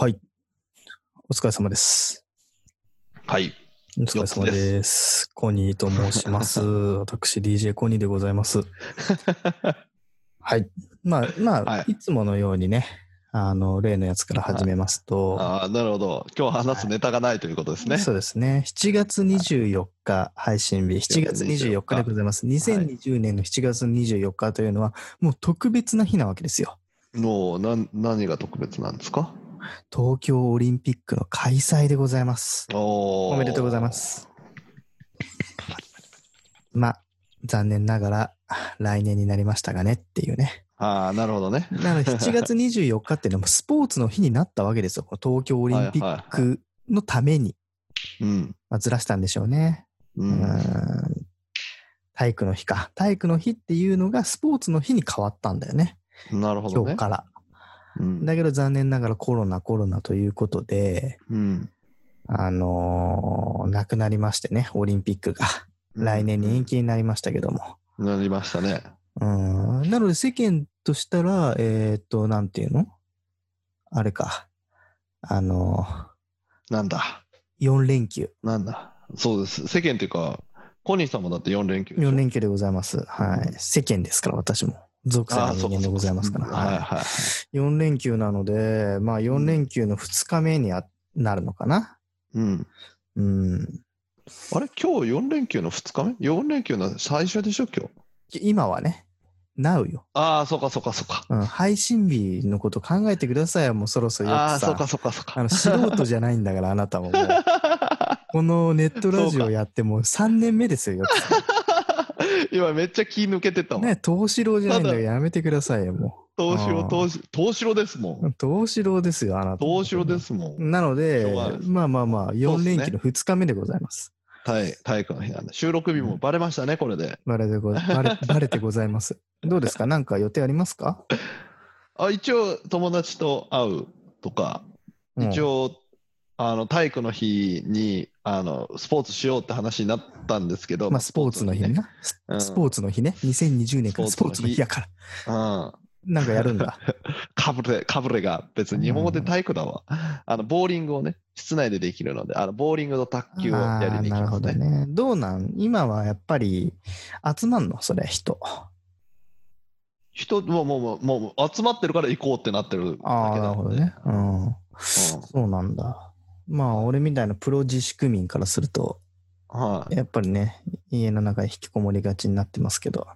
はい。お疲れ様です。はい。お疲れ様です。コニーと申します。私、DJ コニーでございます。はい。まあ、まあ、、はいつものようにね、あの、例のやつから始めますと、ああ、なるほど。今日話すネタがないということですね。そうですね。7月24日配信日、7月24日でございます。2020年の7月24日というのは、もう特別な日なわけですよ。もう、なん、何が特別なんですか？東京オリンピックの開催でございます。おおめでとうございま。す。まあ、残念ながら来年になりましたがねっていうね。ああ、なるほどね。なので7月24日っていうのもスポーツの日になったわけですよ。東京オリンピックのために、うん。まあ、ずらしたんでしょうね。う。うんん体育の日か。体育の日っていうのがスポーツの日に変わったんだよね。なるほどね。今日から。うん。だけど残念ながらコロナコロナということで、うん。あのー亡くなりましてね、オリンピックが。来年に延期になりましたけども。なりましたね。うん。なので世間としたら、えーっと、なんていうの？あれか。あのなんだ？ー、4連休。なんだ？そうです。世間っていうか、コニーさんもだって4連休でしょ？4連休でございます。はい。世間ですから、私も。属性の人間でございますから。ははいはい。い。4連休なので、まあ4連休の2日目にあなるのかな。うん。うん。あれ今日4連休の2日目 ?4 連休の最初でしょ今日？今はね、Now よ。ああ、そうかそうかそうか。うん。配信日のこと考えてくださいよ、もうそろそろよくさ。ああ、そうかそうかそうか。あの素人じゃないんだから、あなたももう。このネットラジオやってもう3年目ですよ、よくさ。今めっちゃ気抜けてたもん。ね、東四郎じゃないんだからたやめてくださいよ、も東四郎、東四東四郎ですもん。う。東四郎ですよ、あなた。東四郎ですもん。なのでまあまあまあ、そうっ4すね連休の2日目でございます。体体育の日なんで。収録日もバレましたね、これで。バレでごバレ バレてございます。どうですか？なんか予定ありますか？あ一応、友達と会うとか、一応。応、あの体育の日にあのスポーツしようって話になったんですけど、まあ、スポーツの日ね。スうんスポーツの日ね。2020年からスポーツの日やから。うん。なんかやるんだ。かぶれ、かぶれが別に日本語で体育だわ。あの、ボーリングをね、室内でできるので、あの、ボーリングと卓球をやりに行きあーなるほますね。どね。どうなん？今はやっぱり集まんの？それ、人。人ももうもうもう集まってるから行こうってなってるああ、だけなので。なるほどね。うん。うんそうなんだ。まあ、俺みたいなプロ自粛民からすると、はい。やっぱりね、家の中で引きこもりがちになってますけど、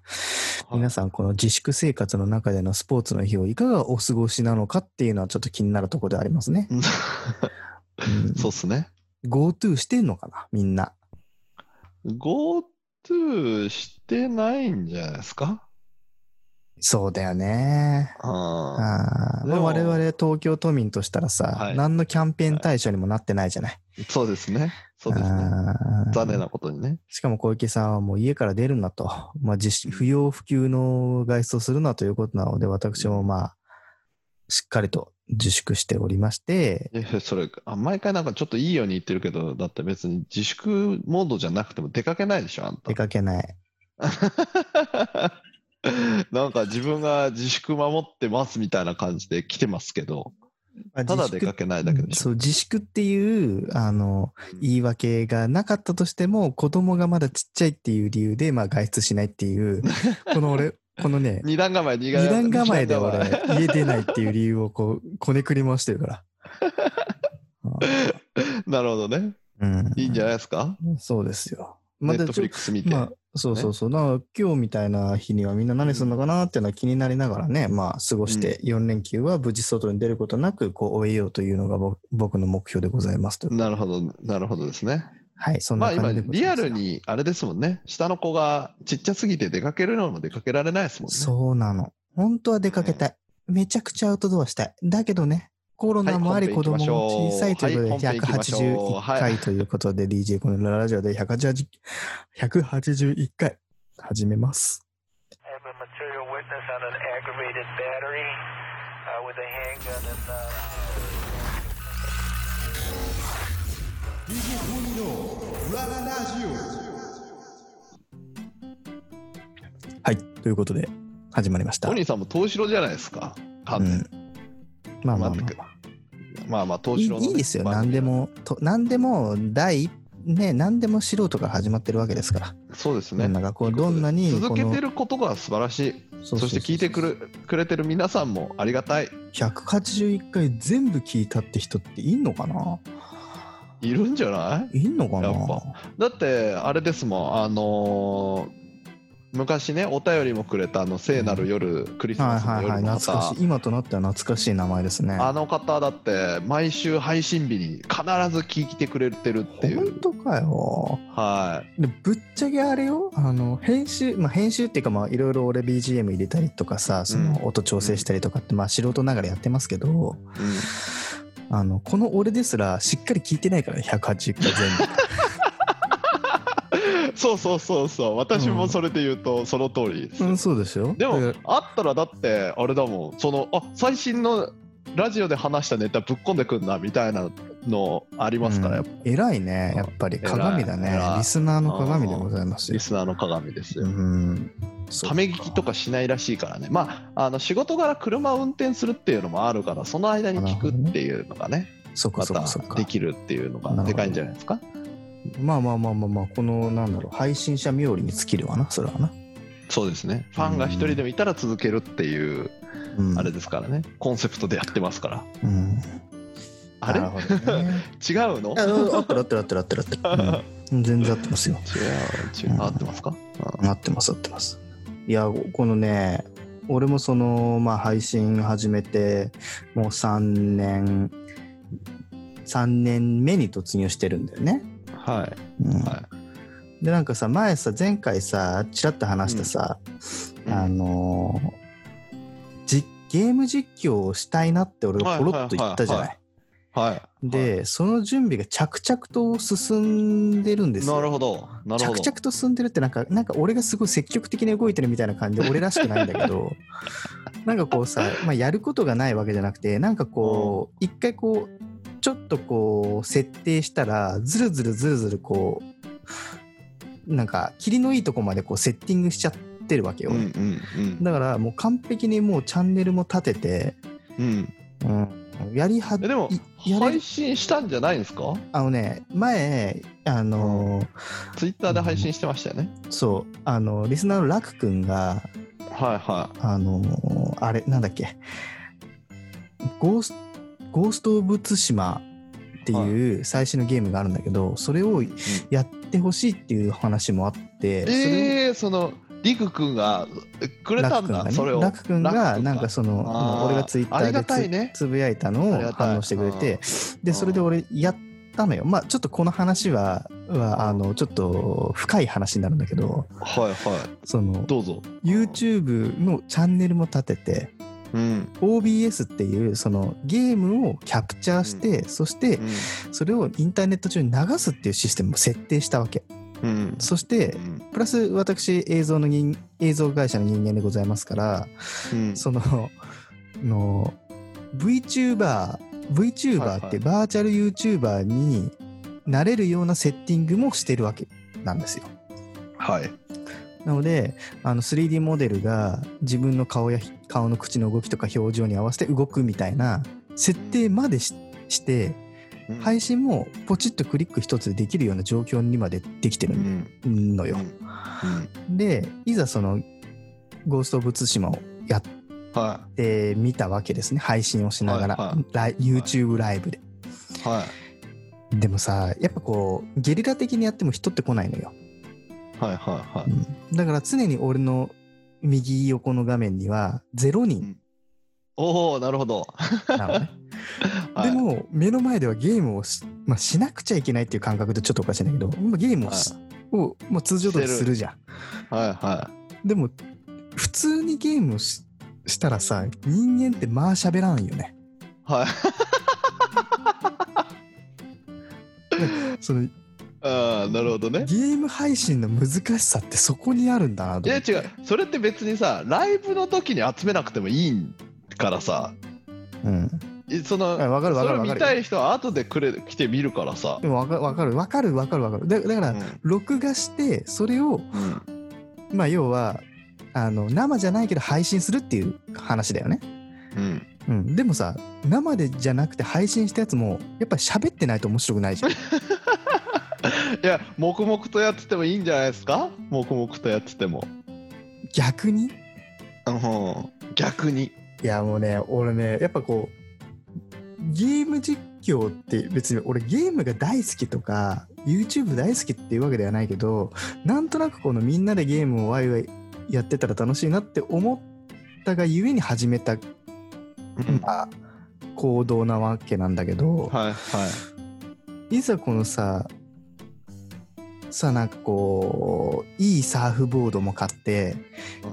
皆さんこの自粛生活の中でのスポーツの日をいかがお過ごしなのかっていうのはちょっと気になるところでありますね。う んうん、そうっすね。GoTo してんのかなみんな。GoTo してないんじゃないですか？そうだよね。ああ我々東京都民としたらさ、はい何のキャンペーン対象にもなってないじゃない？ーそうですね。そうですね。残念なことにね。しかも小池さんはもう家から出るなと、まあ、不要不急の外出をするなということなので、私もまあ、しっかりと自粛しておりまして、それあ毎回なんかちょっといいように言ってるけど、だって別に自粛モードじゃなくても出かけないでしょ、あんた出。かけない。なんか自分が自粛守ってますみたいな感じで来てますけど、まあただ出かけないだけでしょ。そう、自粛っていう、あの、うん言い訳がなかったとしても、子供がまだちっちゃいっていう理由で、まあ外出しないっていう、この俺、このね、二段構え、二二段構えで俺構、家出ないっていう理由をこう、こねくり回してるから。え なるほどね。うん。いいんじゃないですか？そうですよ。まあネットフリックス見て。まあ、そうそうそう。だから今日みたいな日にはみんな何するのかなっていうのは気になりながらね、まあ過ごして4連休は無事外に出ることなくこう終えようというのが僕僕の目標でございますと。なるほど、なるほどですね。はい、そんな感じでリアル。にあれですもんね。下の子がちっちゃすぎて出かけるのも出かけられないですもんね。そうなの。本当は出かけたい。めちゃくちゃアウトドアしたい。だけどね、コロナもありはい子供も小さいということではい本編行きましょう181回ということで DJ このラジオで180 181回始めます。Uh. Uh, はい、ということで始まりました。トニーさんも東城じゃないですか。完全うん。まあまあまあ、まあ。まあまあ、東いい芝のね、いいですよ、何で。も、と何でも、第一ね、何でも素人から始まってるわけですから。そうですね。なんかこうどんなに続けてることが素晴らしい。そそして聞いてくるくれてる皆さんもありがたい。181回全部聞いたって人っていんのかな？いるんじゃない？いんのかな？やっぱだって、あれですもん、あのー昔ね、お便りもくれたあの聖なる夜、クリスはいマスのはいはい、夜の方懐かしい。今となっては懐かしい名前ですね。あの方だって毎週配信日に必ず聞いてくれてるってい本う。当かよ。はでぶっちゃけあれよ、あの編集、まあ、編集っていうか、まあいろいろ俺 BGM 入れたりとかさ、その音調整したりとかって、まあ素人ながらやってますけど、い。うんあのこの俺ですらしっかり聞いてないからね、180回全そうそうそうそう、私もそれで言うとその通りです。部。うん、そうですよ。でもあったらだって、あれだもん、その、あ最新のラジオで話したネタぶっ込んでくんなみたいなのありらますから、うん偉いね、やっぱり鏡だね。リスナーの鏡でございますよリ。スナーの鏡ですよ。うん。ため聞きとかしないらしいからね、まあ、あの仕事柄車を運転するっていうのもあるから、その間に聞くっていうのがね、そっかで。きるっていうのがでかいんじゃないですか。まあまあまあまあまあ、このなんだろう、配信者冥利に尽きるわな、それはな。そうですね。ファンが一人でもいたら続けるっていう、うん、あれですからね、コンセプトでやってますから。うん。あれ？ね。違うの？あ合ってる合ってる合ってる合ってる合ってる。うん、全然合ってますよ。違う、違う、合ってますか、うん合ってます合ってます。いや、このね、俺もその、まあ配信始めて、もう3年、3年目に突入してるんだよね。はい。うんはで、なんかさ、前さ、前回さ、ちらっと話したさ、うんあのーじゲーム実況をしたいなって俺がポロッと言ったじゃはないい。はい。で、その準備が着々と進んでるんですよ。なるほど。なるほど。着々と進んでるってなんか、なんか俺がすごい積極的に動いてるみたいな感じで 俺らしくないんだけど、なんかこうさ、まあ、やることがないわけじゃなくて、なんかこう、一回こう、ちょっとこう、設定したら、ずるずるずるずるこう、なんか、霧のいいとこまでこう、セッティングしちゃってるわけよ。うんうんだからもう完璧にもうチャンネルも立てて、うん。うん。うん、やりはえでも配信したんじゃないんですか？あのね、前、あのーツイッターで配信してましたよね。そう、あの、リスナーのラク君が、はいはあのーあれ、なんだっけ、ゴースゴースト・オブ・ツシマっていう最新のゲームがあるんだけど、それをい。やってほしいっていう話もあって、えー、その、リク君がくれたんだ、ねそれを。ラク君が、なんかその、俺がツイッターでつ,、ぶやいたのを反応してくれて、で、それで俺やったのよ。まあちょっとこの話は、はあの、ちょっと深い話になるんだけど、はいはい。その、どうぞ。YouTube のチャンネルも立てて、うん。OBS っていうそのゲームをキャプチャーして、そしてそれをインターネット上に流すっていうシステムを設定したわけ。うん。そしてう、んプラス私映像の人映像会社の人間でございますから、うん。その、の VTuber、VTuber ってバーチャル YouTuber になれるようなセッティングもしてるわけなんですよ。はい。なので、あの 3D モデルが自分の顔や顔の口の動きとか表情に合わせて動くみたいな設定までしして、配信もポチッとクリック一つでできるような状況にまでできてるうん。のよ。うん。で、いざそのゴースト・オブ・ツシマをやっはてみたわけですね。配信をしながら、はいはい YouTube ライブで。い。はい。でもさ、やっぱこう、ゲリラ的にやっても人って来ないのよ。はいはいはうんだから常に俺の右横の画面には0人い。おおなるほど。ね。はいで、も目の前ではゲームをし,、まあ、しなくちゃいけないっていう感覚でちょっとおかしいんだけど、まあ、ゲームをし、をまあ、通常通りするじゃん。はいはでも普通にゲームをししたらさ人間ってまあ喋らんよね。い。はい。そのああ、なるほどね。ゲーム配信の難しさってそこにあるんだないとや思って。違う、それって別にさ、ライブの時に集めなくてもいいからさ、うん、いその、あわかるわかるそれわかる。見たい人は後でくれ来て見るからさ。でもわかわかる。わかるわかるわかる。だだから、うん。録画してそれをうん。まあ要はあの生じゃないけど配信するっていう話だよね。うん。うん、でもさ生でじゃなくて配信したやつもやっぱり喋ってないと面白くないじゃん いや黙々とやっててもいいんじゃないですか？黙々とやってても、逆に？うん、逆に。いやもうね俺ねやっぱこうゲーム実況って別に俺ゲームが大好きとか YouTube 大好きっていうわけではないけどなんとなくこのみんなでゲームをワイワイやってたら楽しいなって思ったがゆえに始めた、うん。まあ、行動なわけなんだけど、はいはい。ざこのささなんかこういいサーフボードも買って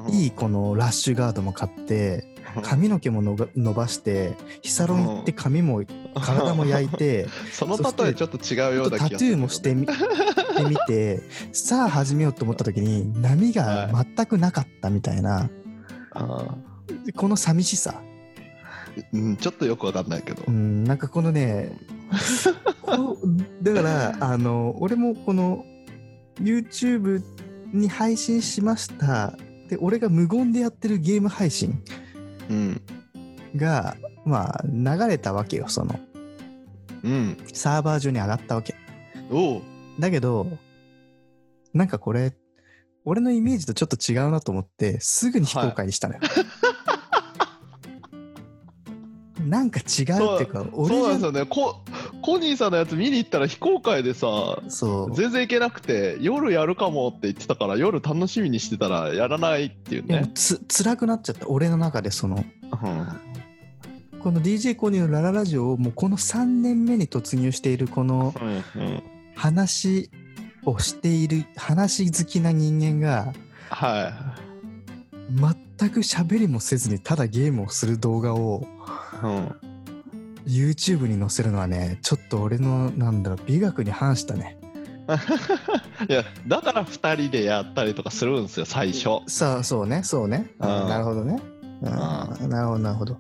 いいこのラッシュガードも買って髪の毛も伸ばしてヒサロン行って髪も体も焼いて その例えちょっと違うような気がするゥーもしてみ みてさあ始めようと思った時に波が全くなかったみたいなあこの寂しさ。ーうんちょっとよくわかんないけど。うんなんかこのね だからあの俺もこの YouTube に配信しました。で俺が無言でやってるゲーム配信うん。がまあ流れたわけよその。うん。サーバー上に上がったわけ。おう。だけどなんかこれ俺のイメージとちょっと違うなと思ってすぐに非公開にしたのよ、なんか違うっていうか俺そうなんですよね。ココニーさんのやつ見に行ったら非公開でさそう。全然行けなくて夜やるかもって言ってたから夜楽しみにしてたらやらないっていうね、つ辛くなっちゃった。俺の中でその。うん。この DJ コニーのラララジオをもうこの3年目に突入しているこの話をしている話好きな人間がは全く喋りもせずにただゲームをする動画をい、うん、YouTube に載せるのはねちょっと俺のなんだろう美学に反したね。いやだから2人でやったりとかするんですよ最初。さあそうねそうね、うんうん。なるほどね、うん。なるほどなるほど。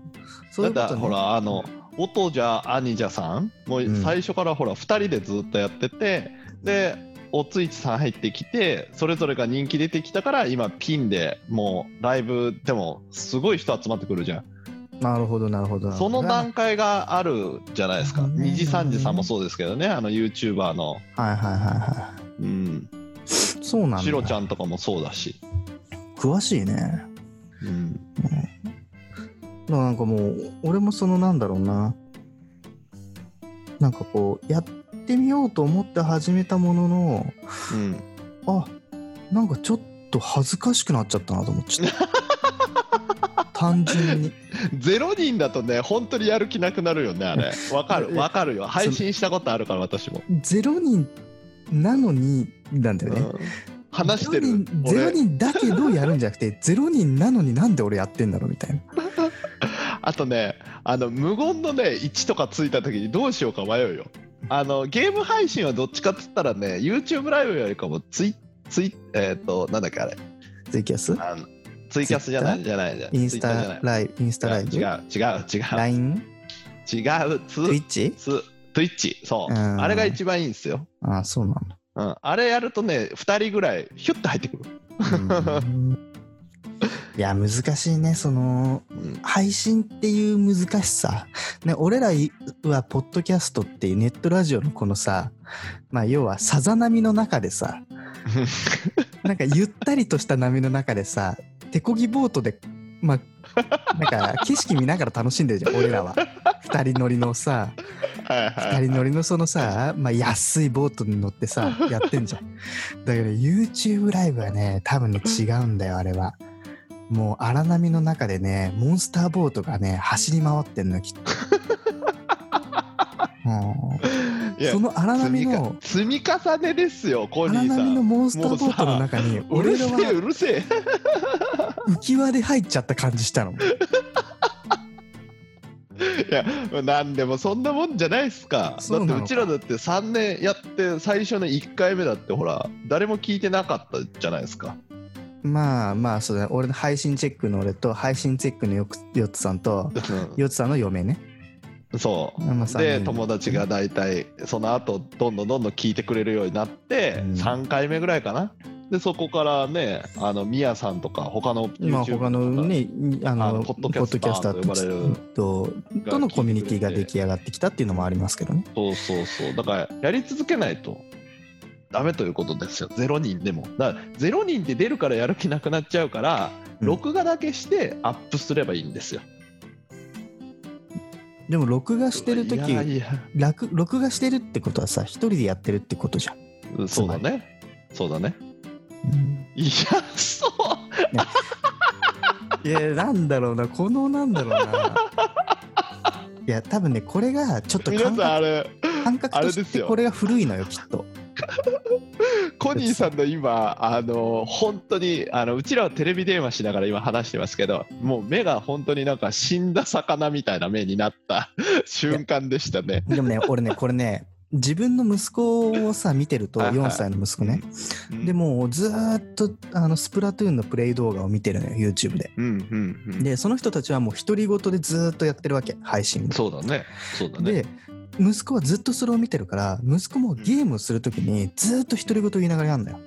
そういうことね。だほらあの音じゃ兄じゃさん？もううん。最初からほら2人でずっとやっててでおついちさん入ってきてそれぞれが人気出てきたから今ピンでもうライブでもすごい人集まってくるじゃん。なるほどなるほど。その段階があるじゃないですか。うん。二次三次さんもそうですけどね。あの YouTuber の、はいはいはいはうん、いそうなんだ。シロちゃんとかもそうだし、詳しいね。うん、だからなんかもう俺もそのなんだろうな。なんかこうやってみようと思って始めたもののうん、あなんかちょっと恥ずかしくなっちゃったなと思っちゃった単純に。ゼロ人だとね本当にやる気なくなるよねあれ。わかるわかるよ。配信したことあるから私も、ゼロ人なのになんだよね、うん。話してるゼロ人ゼロ俺人だけどやるんじゃなくて ゼロ人なのになんで俺やってんだろうみたいな。あとねあの無言のね1とかついた時にどうしようか迷うよあのゲーム配信はどっちかっつったらね YouTube ライブよりかもツイツイえっ、となんだっけあれ。ツイキャス？あのツイキャスじゃないじゃないじゃんインスタライブインスタライブ？違う違う違う LINE 違う。ツツイッチツツイッチそう。うん。あれが一番いいんですよ、ああそうなんだ。うん、あれやるとね2人ぐらいヒュッと入ってくる、うんいや難しいね。そのうん配信っていう難しさ、ね、俺らはポッドキャストっていうネットラジオのこのさまあ要はさざ波の中でさ なんかゆったりとした波の中でさ手漕ぎボートでまあなんか景色見ながら楽しんでるじゃん俺らは。二人乗りのさ二人乗りのそのさ、まあ、安いボートに乗ってさやってんじゃん。だけど YouTube ライブはね多分ね違うんだよあれはもう荒波の中でねモンスターボートがね走り回ってんのよきっと。その荒波の積み重ねですよコニ荒ーさん。波のモンスターボートの中にう俺らるせえうはるせえ。浮き輪で入っちゃった感じしたの。いやなんでもそんなもんじゃないっすか。だってうちらだって3年やって最初の1回目だってほら誰も聞いてなかったじゃないですかまあまあそうだね。俺の配信チェックの俺と配信チェックのよくよっつさんとよっつさんの嫁ね。そう。で人。友達が大体その後どんどんどんどん聞いてくれるようになって、うん。3回目ぐらいかな。でそこからねあのミヤさんとか他の YouTube まあ他のねあのあのポッドキャスターと呼ばれるととのコミュニティが出来上がってきたっていうのもありますけどね。そうそうそう。だからやり続けないとダメということですよ。0人でも。だから0人で出るからやる気なくなっちゃうから、うん。録画だけしてアップすればいいんですよ。でも録画してる時いやいや。録録画してるってことはさ一人でやってるってことじゃん。うんそうだね。そうだね。うん。いやそう。いやなんだろうな。このなんだろうな。いや多分ねこれがちょっと皆感覚あれ感覚としてこれが古いのよきっと。コニーさんの今、あの本当にあのうちらはテレビ電話しながら今話してますけど、もう目が本当になんか死んだ魚みたいな目になった 瞬間でしたね。でもね俺ねこれね自分の息子をさ見てるとはいはい4歳の息子ね。うんで、もうずーっとあのスプラトゥーンのプレイ動画を見てるのよ YouTube で。うんうんうん、でその人たちはもう独り言でずーっとやってるわけ配信をそうだね、そうだね。で息子はずっとそれを見てるから息子もゲームをするときにずーっと独り言言いながらやるのよ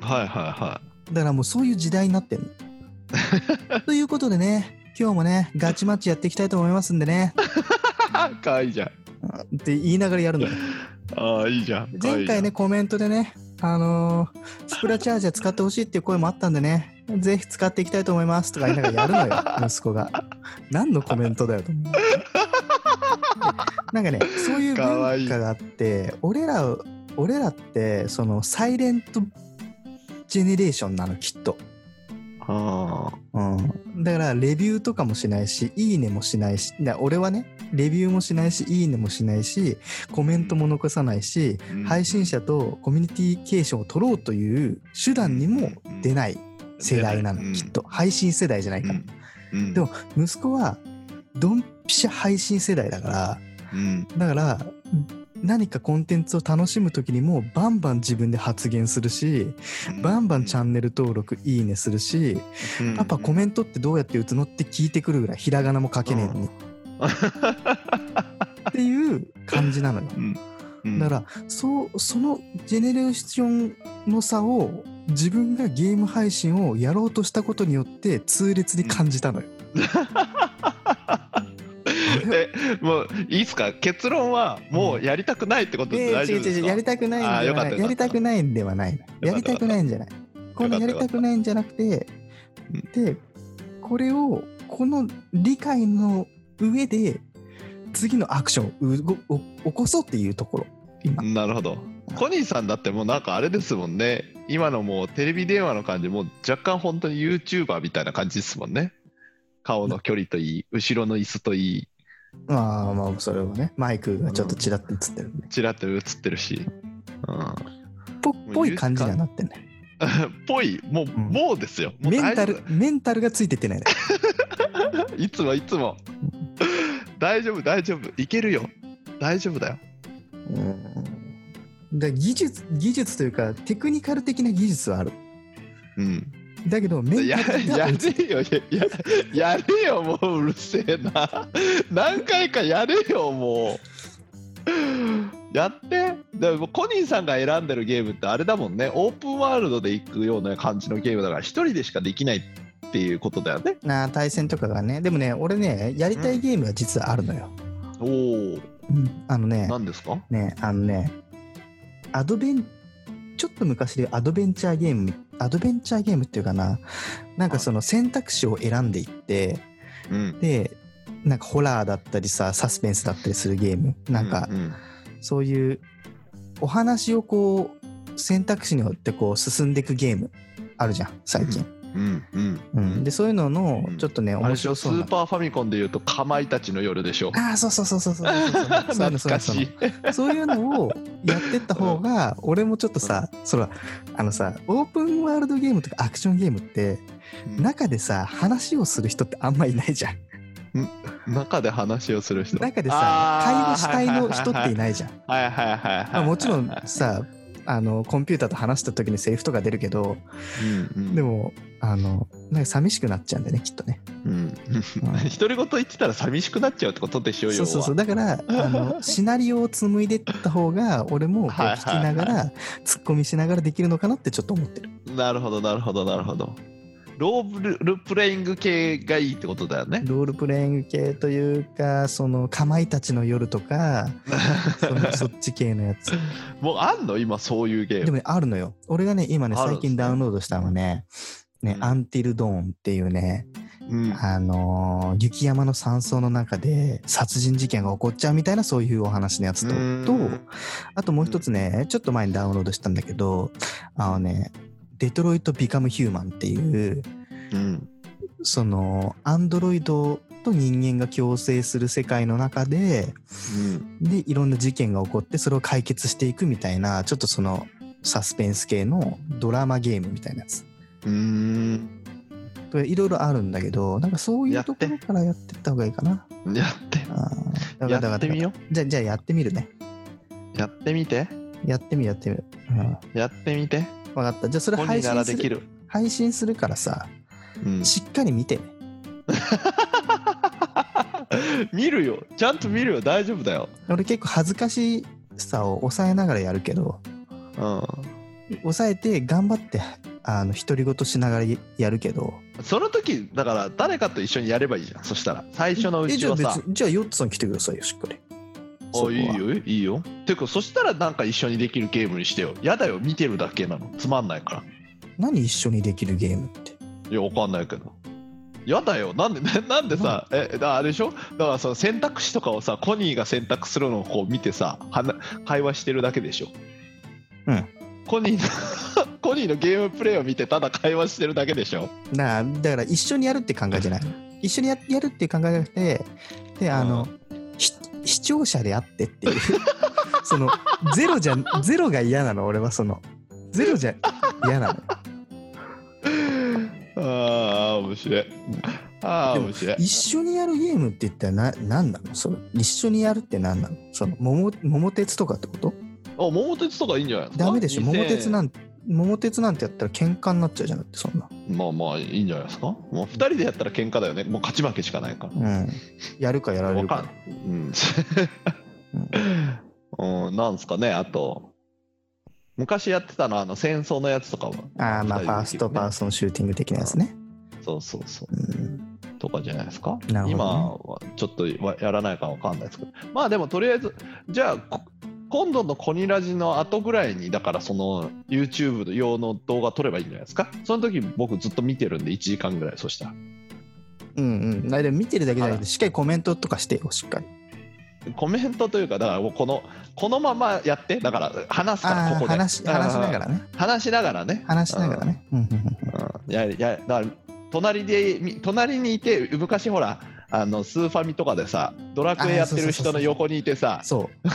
はいはいはだからもうそういう時代になってんの ということでね今日もねガチマッチやっていきたいと思いますんでねい。かわいいじゃん。って言いながらやるのよああ、いいじゃん。前回ねコメントでねあのースプラチャージャー使ってほしいっていう声もあったんでねぜひ使っていきたいと思いますとか言いながらやるのよ 息子が。何のコメントだよと思う。なんかねそういう文化があって俺ら俺らってそのサイレントジェネレーションなのきっと、あうん、だからレビューとかもしないしいいねもしないしだ俺はねレビューもしないしいいねもしないしコメントも残さないし、うん。配信者とコミュニティケーションを取ろうという手段にも出ない世代なの、うん。きっと。配信世代じゃないあ。かでも息子はドンピシャ配信世代だからうん。だから何かコンテンツを楽しむ時にもバンバン自分で発言するしバンバンチャンネル登録いいねするしうん。パパコメントってどうやって打つのって聞いてくるぐらいひらがなも書けねえのに。っていう感じなのよ。だからそうそのジェネレーションの差を自分がゲーム配信をやろうとしたことによって痛烈に感じたのよ。えもういいっすか？結論はもうやりたくないってことでえー大丈夫ですか、違う違うやりたくないんではない。やりたくないんではないやりたくないんじゃない。このやりたくないんじゃなくてでこれをこの理解の上で次のアクションをうごお起こそうっていうところ。今。なるほど。コニーさんだってもうなんかあれですもんね。今のもうテレビ電話の感じ、もう若干本当に YouTuber みたいな感じですもんね。顔の距離といい、後ろの椅子といい、まあまあそれはねマイクがちょっとちらっと映ってるんでちらっと映ってるし。うん。ぽっぽい感じにはなってんね ぽい、もう、んもうですよ。メンタルメンタルがついてってない いつもいつも。大丈夫、大丈夫。いけるよ。大丈夫だよ。うんだ技術技術というかテクニカル的な技術はあるうん。だけどメンやタルがやれよやれよもううるせえな。何回かやれよもう。やって。でもコニーさんが選んでるゲームってあれだもんね。オープンワールドで行くような感じのゲームだから一人でしかできないっていうことだよね。な対戦とかがね。でもね俺ねやりたいゲームは実はあるのよ、おおうん。あのね何ですか？ねあのねアドベンちょっと昔でアドベンチャーゲームアドベンチャーゲームっていうかな。なんかその選択肢を選んでいってうん。でなんかホラーだったりさサスペンスだったりするゲーム。なんかうんそういうお話をこう選択肢によってこう進んでいくゲームあるじゃん最近、でそういうののちょっとね、うん、面白そうスーパーファミコンでいうとかまいたちの夜でしょ？ああそうそうそうそうそうそうそういうのをやってった方が、俺もちょっとさ、うん、そらあのさオープンワールドゲームとかアクションゲームって、うん、中でさ話をする人ってあんまいないじゃん中で話をする人中でさ会話したいの人っていないじゃんはいはいはい、はい、もちろんさあのコンピューターと話した時にセリフとか出るけど、うんうん、でもあのなんか寂しくなっちゃうんだよねきっとね。うん。独り言言ってたら寂しくなっちゃうってことでしょよそうそうそう。だからあの シナリオを紡いでった方が俺も聞きながらツッコミしながらできるのかなってちょっと思ってる。うなるほどなるほどなるほど。ロールプレイング系がいいってことだよね。ロールプレイング系というかそのかまいたちの夜とか そのそっち系のやつ。もうあんの？今そういうゲーム。でもねあるのよ。俺がね今ね。最近ダウンロードしたのはねね、うん。アンティルドーンっていうね、うん。あのー雪山の山荘の中で殺人事件が起こっちゃうみたいなそういうお話のやつとうん。とあともう一つねちょっと前にダウンロードしたんだけどあのねデトロイト・ビカム・ヒューマンっていううん。そのアンドロイドと人間が共生する世界の中でうん。でいろんな事件が起こってそれを解決していくみたいなちょっとそのサスペンス系のドラマゲームみたいなやつうーん。といろいろあるんだけどなんかそういうところからやってった方がいいかな。やって。あーやってみよう。じゃあじゃあやってみるね。うやってみて。やってみるやってみる、うん、やってみて。分かった。じゃあそれ配信すきる、配信するからさうん、しっかり見てね。見るよ。ちゃんと見るよ。大丈夫だよ。俺結構恥ずかしさを抑えながらやるけどうん抑えて頑張ってあの独り言しながらやるけど。その時だから誰かと一緒にやればいいじゃん。そしたら最初のうえじゃあちはさ別じゃあヨッツさん来てくださいよしっかり。あは。いいよいいよ。てかそしたらなんか一緒にできるゲームにしてよ。やだよ見てるだけなの。つまんないから。何一緒にできるゲームって？いやわかんないけど。やだよ。なんで なんでさえだあれでしょ？だからその選択肢とかをさコニーが選択するのをこう見てさはな会話してるだけでしょ。うんコニーの コニーのゲームプレイを見てただ会話してるだけでしょ？なあだから一緒にやるって考えじゃない？の一緒にややるっていう考えじゃなくてであの、ひ視聴者であってっていう。そのゼロじゃゼロが嫌なの？俺はその。ゼロじゃ嫌なの。ああ面白い。ああ面白い。一緒にやるゲームって言ったらな何なの？その一緒にやるって何なの？その桃桃鉄とかってこと？あ桃鉄とかいいんじゃないですかダメでしょ。桃鉄んなんて桃鉄なんてやったら喧嘩になっちゃうじゃなくてそんな。まあまあいいんじゃないですか？もう2人でやったら喧嘩だよね。もう勝ち負けしかないから。うん。やるかやられるか。わかんうん。うん、なんすかね、あと、昔やってたのはあの戦争のやつとかも。ああまあファーストパーソンシューティング的なやつね。そうそうそう。うん。とかじゃないですか？なるほどね。今はちょっとはやらないかわかんないですけど。まあでもとりあえず、じゃあ、こ今度のコニラジの後ぐらいに、だからその YouTube 用の動画撮ればいいんじゃないですか？その時僕ずっと見てるんで1時間ぐらい、そしたら。うんうんあでも見てるだけじゃなくてしっかりコメントとかしてよしっかりコメントというか、だからもうこの、このままやって、だから話すから、ここで。話し話しながらね話しながらね。話しながらねうんうん。ややだから隣でみ隣にいて昔ほらあのスーファミとかでさドラクエやってる人の横にいてさそう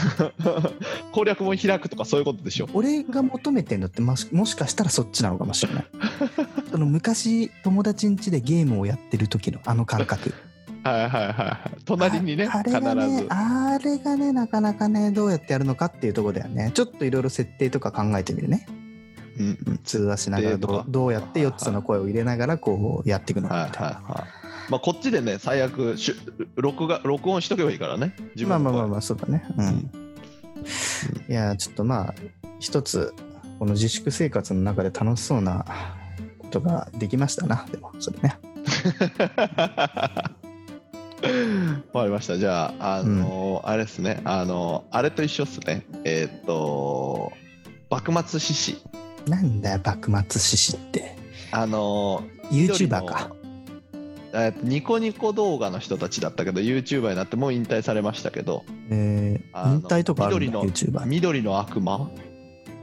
攻略本開くとかそういうことでしょ？俺が求めてんのってもしもしかしたらそっちなのかもしれない。その昔友達ん家でゲームをやってる時のあの感覚。はいはいはいはい。隣にねああれ必がねず。あれがねなかなかねどうやってやるのかっていうところだよね。ちょっといろいろ設定とか考えてみるね、うんうん、通話しながらどうやって4つの声を入れながらこうやっていくのはいかみたいな、はいはい。まあこっちでね最悪しゅ録画録音しとけばいいからね。自まあまあまあまあそうだねうんいやちょっとまあ一つこの自粛生活の中で楽しそうなことができましたなでもそれね わかりました。じゃあ、あのあれですね、あのあれと一緒っすね。えーっと、幕末志士。なんだよ幕末志士ってあの YouTuber か。ニコニコ動画の人たちだったけど、YouTuber になってもう引退されましたけど、えー、引退とかあるんだ緑の緑の悪魔、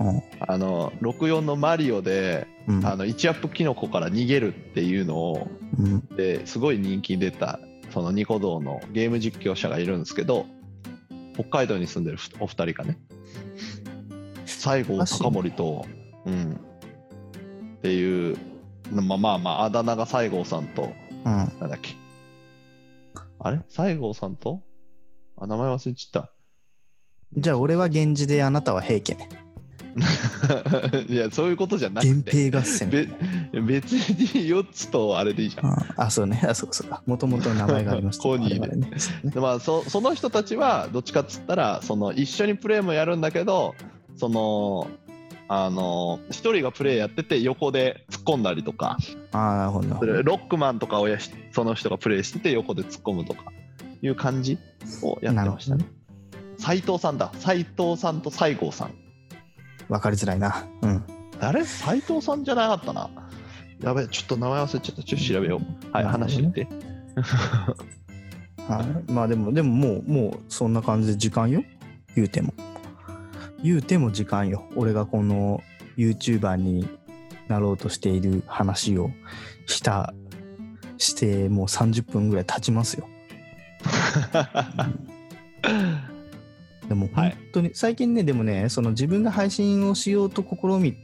うん。あの64のマリオで、うん。あの1アップキノコから逃げるっていうのを、うん。ですごい人気出た、そのニコ動のゲーム実況者がいるんですけど、北海道に住んでるお二人がね、西郷隆盛と、うん、っていう、まあまあまあ、あだ名が西郷さんと、うん。なんだっけ。あれ？西郷さんと？あ、名前忘れちゃっじゃあ俺は源氏であなたは平家ね。た。いや、そういうことじゃなく源て。平合戦。べ別に4つとあれでいいじゃん。ああそうね。あそうかそうか。もともと名前がありました。コニーね我々ね。そうね。でまあ、そその人たちはどっちかっつったらその一緒にプレーもやるんだけどそのあの一人がプレイやってて横で突っ込んだりとか。ああなるほどロックマンとかをやしその人がプレイしてて横で突っ込むとか。いう感じをやってましたね。斉藤さんだ。斉藤さんと西郷さん。分かりづらいな。うん。誰？斉藤さんじゃなかったな。やべちょっと名前忘れちゃった。ちょっと調べよう。はい話してて。はい、まあでもでももうもうそんな感じで時間よ。言うても言うても時間よ。俺がこの YouTuber になろうとしている話をしたしてもう30分ぐらい経ちますよ。でもはい。本当に、最近ねでもねその自分が配信をしようと試み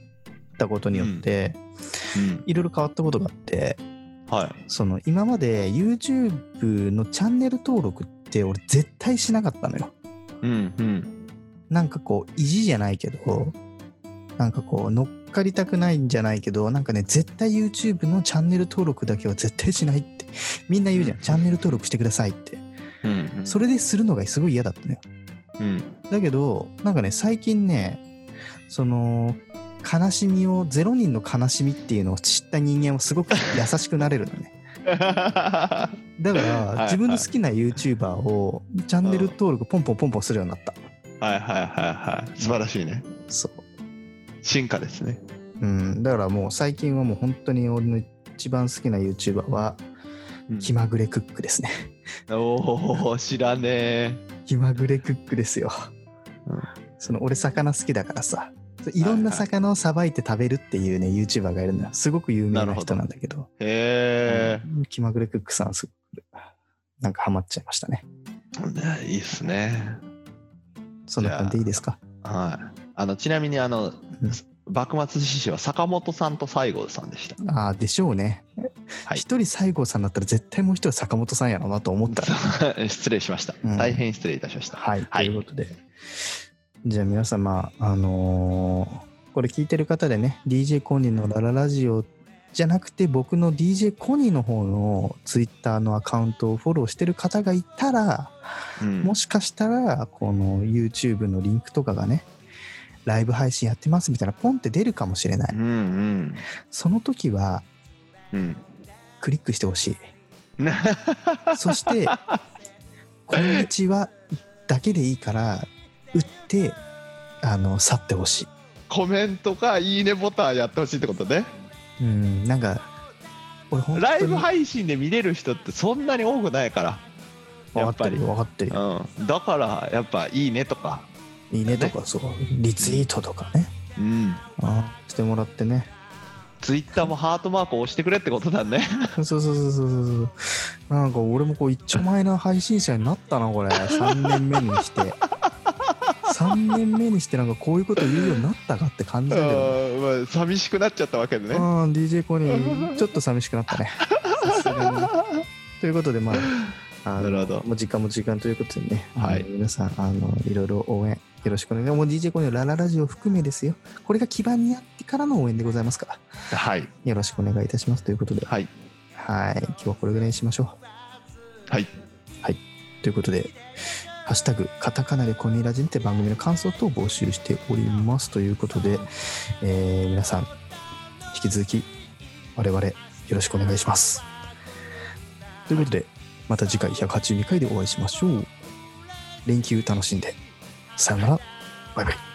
たことによって、うん。いろいろ変わったことがあってはい。その今まで YouTube のチャンネル登録って俺絶対しなかったのよ。うんうんなんかこう意地じゃないけどなんかこう乗っかりたくないんじゃないけどなんかね絶対 YouTube のチャンネル登録だけは絶対しないって みんな言うじゃん、うん。チャンネル登録してくださいって。うんうん。それでするのがすごい嫌だったのよ。うん。だけどなんかね最近ねその悲しみを0人の悲しみっていうのを知った人間はすごく優しくなれるのね。だからい。自分の好きな YouTuber をチャンネル登録ポンポンポンポンするようになった。はいはいはいはい素晴らしいねそう。進化ですねうん。だからもう最近はもう本当に俺の一番好きな YouTuber は気まぐれクックですね。おお知らねえ気まぐれクックですよ。うんその俺魚好きだからさ。いろんな魚をさばいて食べるっていうね YouTuber がいるのよ。すごく有名な人なんだけど。へうん気まぐれクックさんすごくなんかハマっちゃいましたね。えいいっすねそんな感じでいいですか？はい。あのちなみにあのうん。幕末志士は坂本さんと西郷さんでした。ああ、でしょうね。はい。一人西郷さんだったら絶対もう一人坂本さんやろうなと思った。ら。失礼しました、うん。大変失礼いたしました。はい、はい。ということで。じゃあ皆様、あのーこれ聞いてる方でね、DJ コニーのラララジオじゃなくて、僕の DJ コニーの方の Twitter のアカウントをフォローしてる方がいたら、うんもしかしたら、この YouTube のリンクとかがね、ライブ配信やってますみたいなポンって出るかもしれない。うんうんその時はうんクリックしてほしい。そして、こんにちはだけでいいから、打って、あの、去ってほしい。コメントかいいねボタンやってほしいってことねうん、なんか、ライブ配信で見れる人ってそんなに多くないからやっぱり分かってるよ。うん、だからやっぱいいねとか、いいねとか、そう、リツイートとかね、うん、あしてもらってね。ツイッターもハートマークを押してくれってことだね そうそうそうそうそう。なんか俺もこう一丁前な配信者になったな、これ。3年目にして。3年目にしてなんかこういうこと言うようになったかって感じだけどまあ、寂しくなっちゃったわけでねうん、DJ コニー、ちょっと寂しくなったね。さすがにねということで、まあ、あのなるほどもう時間も時間ということでね、はい皆さん、あのいろいろ応援よろしくお願いします。もう DJ コニーのラララジオ含めですよ。これが基盤になってからの応援でございますから、はいよろしくお願いいたしますということで、はいはい、今日はこれぐらいにしましょはい。う。ということで、ハッシュタグ、カタカナでコニーラジにて番組の感想等を募集しておりますということで、えー皆さん、引き続き我々よろしくお願いします。ということで、また次回182回でお会いしましょう。連休楽しんで。さよなら。バイバイ。